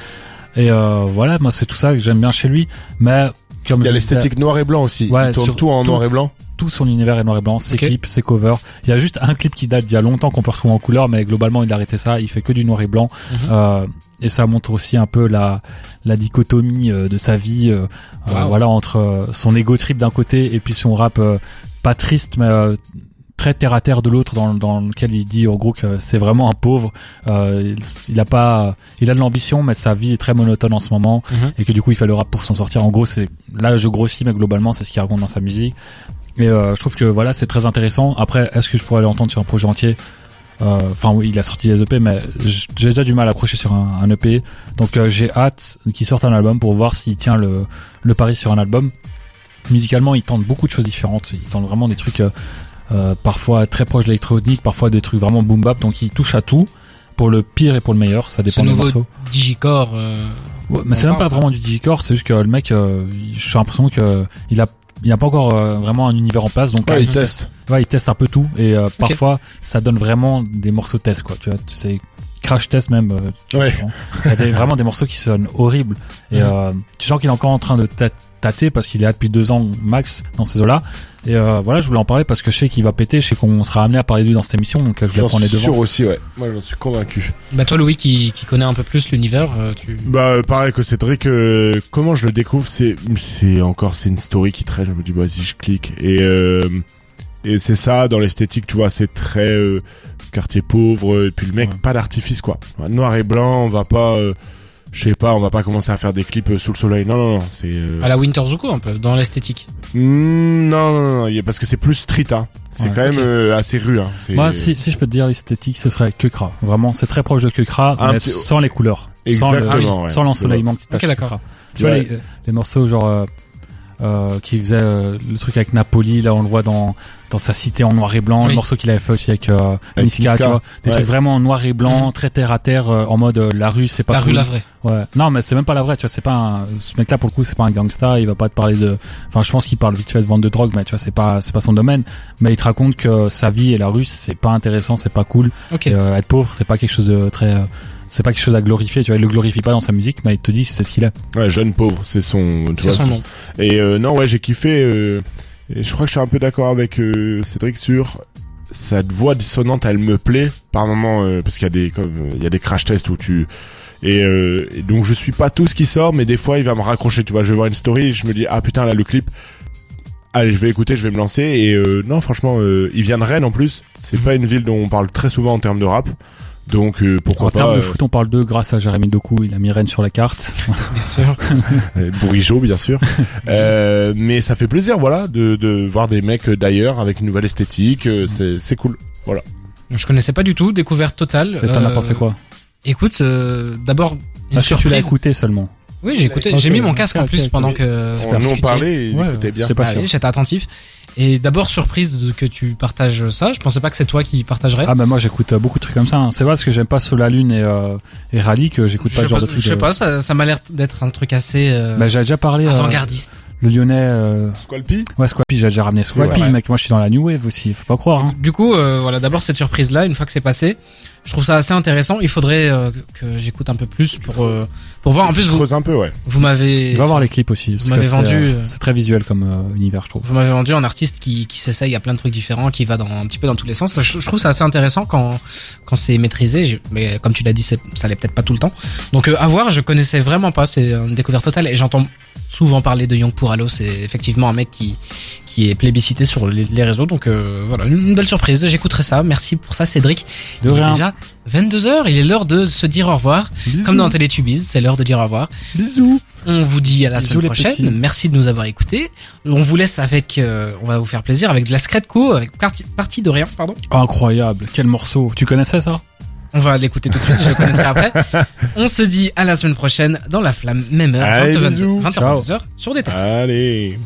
Speaker 3: Et euh, voilà, moi c'est tout ça que j'aime bien chez lui, mais comme
Speaker 5: Il y a l'esthétique noir et blanc aussi.
Speaker 3: Ouais,
Speaker 5: il tourne
Speaker 3: sur-
Speaker 5: tout en
Speaker 3: tout-
Speaker 5: noir et blanc.
Speaker 3: tout son univers est noir et blanc, ses clips, ses covers. Il y a juste un clip qui date d'il y a longtemps qu'on peut retrouver en couleur, mais globalement il a arrêté ça. Il fait que du noir et blanc,
Speaker 2: Mhm.
Speaker 3: Euh, et ça montre aussi un peu la la dichotomie euh, de sa vie, euh,
Speaker 2: Wow.
Speaker 3: voilà entre son ego trip d'un côté et puis son rap euh, pas triste mais euh, très terre à terre de l'autre dans, dans lequel il dit en gros que c'est vraiment un pauvre euh, il, il a pas il a de l'ambition mais sa vie est très monotone en ce moment
Speaker 2: Mhm.
Speaker 3: et que du coup il fait le rap pour s'en sortir. En gros, c'est là je grossis, mais globalement c'est ce qu'il raconte dans sa musique. Et euh, je trouve que voilà, c'est très intéressant. Après, est-ce que je pourrais l'entendre sur un projet entier? Euh, Enfin oui, il a sorti des EP, mais j'ai déjà du mal à accrocher sur un, un EP. Donc euh, j'ai hâte qu'il sorte un album pour voir s'il tient le, le pari sur un album. Musicalement, il tente beaucoup de choses différentes. Il tente vraiment des trucs euh, euh, parfois très proches de l'électronique, parfois des trucs vraiment boom bap. Donc il touche à tout pour le pire et pour le meilleur. Ça
Speaker 2: Ce
Speaker 3: dépend des morceaux.
Speaker 2: Digicore. euh,
Speaker 3: Ouais, mais c'est même pas vraiment du digicore, c'est juste que le mec, euh, j'ai l'impression que il a, il a pas encore euh, vraiment un univers en place, donc
Speaker 5: Ouais,
Speaker 3: euh,
Speaker 5: il teste.
Speaker 3: ouais, il teste un peu tout et euh, parfois ça donne vraiment des morceaux test quoi. Tu vois, c'est crash test même. euh,
Speaker 5: Ouais.
Speaker 3: Il y a des- *laughs* vraiment des morceaux qui sonnent horribles et euh, tu sens qu'il est encore en train de tâ- tâter parce qu'il est là depuis deux ans max dans ces eaux-là. Et euh, voilà, je voulais en parler parce que je sais qu'il va péter, je sais qu'on sera amené à parler de lui dans cette émission, donc je voulais
Speaker 5: J'en
Speaker 3: prendre les
Speaker 5: suis
Speaker 3: devants.
Speaker 5: sûr aussi, ouais. Moi, j'en suis convaincu.
Speaker 2: Bah toi Louis qui, qui connaît un peu plus l'univers, tu.
Speaker 5: Bah, pareil que Cédric, euh, comment je le découvre, c'est, c'est encore, c'est une story qui traîne, je me dis, vas-y, je clique. Et, euh, et c'est ça, dans l'esthétique, tu vois, c'est très, euh, quartier pauvre, et puis le mec,
Speaker 3: Ouais.
Speaker 5: pas d'artifice, quoi. Noir et blanc, on va pas, euh, je sais pas, on va pas commencer à faire des clips euh, sous le soleil. Non, non, non, c'est, euh,
Speaker 2: À la Winter Zuko un peu dans l'esthétique.
Speaker 5: hmm, non, non, non, il y a- parce que c'est plus street, hein. C'est
Speaker 3: Ouais.
Speaker 5: quand même euh, assez rue, hein.
Speaker 3: Moi, si, si je peux te dire l'esthétique, ce serait Kekra. Vraiment, c'est très proche de Kekra,
Speaker 5: Un
Speaker 3: mais
Speaker 5: petit-
Speaker 3: sans les couleurs. Sans le-
Speaker 5: Exactement, ouais.
Speaker 3: sans l'ensoleillement qui tâche
Speaker 2: Ok, d'accord.
Speaker 3: Kekra. Tu vois,
Speaker 5: Ouais.
Speaker 3: les, les morceaux genre, euh, qui faisait euh, le truc avec Napoli, là on le voit dans dans sa cité en noir et blanc,
Speaker 2: Oui.
Speaker 3: le morceau qu'il avait fait aussi avec, euh,
Speaker 5: Avec
Speaker 3: Niska,
Speaker 5: Niska.
Speaker 3: tu vois, des
Speaker 5: Ouais.
Speaker 3: trucs vraiment en noir et blanc,
Speaker 2: Mhm.
Speaker 3: très terre à terre, euh, en mode euh, la rue c'est pas
Speaker 2: la
Speaker 3: cool.
Speaker 2: rue la vraie.
Speaker 3: Ouais. Non, mais c'est même pas la vraie, tu vois, c'est pas un... ce mec-là pour le coup, c'est pas un gangsta, il va pas te parler de enfin je pense qu'il parle vite fait de vente de drogue, mais tu vois, c'est pas c'est pas son domaine, mais il te raconte que sa vie et la rue, c'est pas intéressant, c'est pas cool.
Speaker 2: Ok.
Speaker 3: Et, euh, être pauvre, c'est pas quelque chose de très euh, c'est pas quelque chose à glorifier, tu vois, il le glorifie pas dans sa musique, mais il te dit c'est ce qu'il est.
Speaker 5: Ouais, jeune pauvre, c'est son, tu
Speaker 2: C'est
Speaker 5: vois,
Speaker 2: son nom.
Speaker 5: Et euh, non, ouais, j'ai kiffé. euh, et je crois que je suis un peu d'accord avec euh, Cédric sur cette voix dissonante. Elle me plaît par moment euh, parce qu'il y a des comme euh, il y a des crash tests où tu et, euh, et donc je suis pas tout ce qui sort, mais des fois il va me raccrocher. Tu vois, je vais voir une story, et je me dis ah putain là le clip. Allez, je vais écouter, je vais me lancer. Et euh, non, franchement, euh, il vient de Rennes en plus. C'est
Speaker 2: Mhm.
Speaker 5: pas une ville dont on parle très souvent en termes de rap. Donc euh, pourquoi
Speaker 3: en
Speaker 5: pas
Speaker 3: termes de
Speaker 5: euh,
Speaker 3: foot, on parle d'eux grâce à Jérémy Doku, il a mis Rennes sur la carte. *laughs*
Speaker 2: Bien sûr. *laughs*
Speaker 5: Euh, Bourigeau bien sûr *laughs* euh, mais ça fait plaisir voilà de, de voir des mecs d'ailleurs avec une nouvelle esthétique euh, c'est c'est cool
Speaker 2: Je connaissais pas du tout, découverte totale.
Speaker 3: T'en as
Speaker 2: Euh,
Speaker 3: pensé quoi
Speaker 2: Écoute, euh, d'abord une
Speaker 3: Est-ce que tu l'as
Speaker 2: surprise.
Speaker 3: écouté seulement
Speaker 2: Oui, j'ai écouté. J'ai mis mon casque en plus pendant que.
Speaker 5: on nous en
Speaker 2: que-
Speaker 5: parlait et
Speaker 3: Ouais,
Speaker 5: bien
Speaker 2: Ah oui, j'étais attentif. Et d'abord surprise que tu partages ça. Je pensais pas que c'est toi qui partagerais.
Speaker 3: Ah bah moi j'écoute euh, beaucoup de trucs comme ça. hein. C'est vrai parce que j'aime pas Sous la Lune et, euh, et Rally que j'écoute pas ce genre
Speaker 2: pas,
Speaker 3: de trucs.
Speaker 2: je sais
Speaker 3: euh.
Speaker 2: pas, ça, ça m'a l'air d'être un truc assez euh,
Speaker 3: Bah j'ai déjà parlé. euh,
Speaker 2: avant-gardiste.
Speaker 3: le Lyonnais. Euh...
Speaker 5: Squalpi
Speaker 3: Ouais Squappy, j'ai déjà ramené Squappy,
Speaker 5: vrai.
Speaker 3: mec. Moi je suis dans la new wave aussi. Faut pas croire. Hein.
Speaker 2: Du coup, euh, voilà, d'abord cette surprise là, une fois que c'est passé, je trouve ça assez intéressant. Il faudrait euh, que j'écoute un peu plus pour euh, pour voir. En plus, vous
Speaker 5: un peu, ouais.
Speaker 2: vous m'avez
Speaker 3: Il va voir les clips aussi. parce
Speaker 2: m'avez vendu,
Speaker 3: euh,
Speaker 2: euh,
Speaker 3: C'est très visuel comme euh, univers, je trouve.
Speaker 2: vous m'avez vendu un artiste qui qui s'essaye à plein de trucs différents, qui va dans un petit peu dans tous les sens. Je, je trouve ça assez intéressant quand quand c'est maîtrisé. Mais comme tu l'as dit, c'est- ça l'est peut-être pas tout le temps. Donc euh, à voir. Je connaissais vraiment pas. C'est une découverte totale et j'entends souvent parler de Young pour Halo. C'est effectivement un mec qui qui est plébiscité sur les, les réseaux. Donc euh, voilà, une, belle surprise. J'écouterai ça. Merci pour ça, Cédric.
Speaker 3: De
Speaker 2: Il est
Speaker 3: rien.
Speaker 2: déjà 22 h Il est l'heure de se dire au revoir. Comme dans Télétubies, c'est l'heure de dire au revoir.
Speaker 3: Bisous.
Speaker 2: On vous dit à la
Speaker 3: Bisous,
Speaker 2: semaine prochaine.
Speaker 3: petits.
Speaker 2: Merci de nous avoir écoutés. On vous laisse avec, euh, on va vous faire plaisir avec de la Scredco, avec partie, partie de rien, pardon.
Speaker 3: Incroyable. Quel morceau. Tu connaissais ça?
Speaker 2: On va l'écouter tout de suite, je le connaîtrai après. *laughs* On se dit à la semaine prochaine dans la flamme, même heure,
Speaker 5: Allez,
Speaker 2: 20,
Speaker 5: bisous.
Speaker 2: 20h,
Speaker 3: Ciao.
Speaker 2: 22h, sur des tables.
Speaker 5: Allez.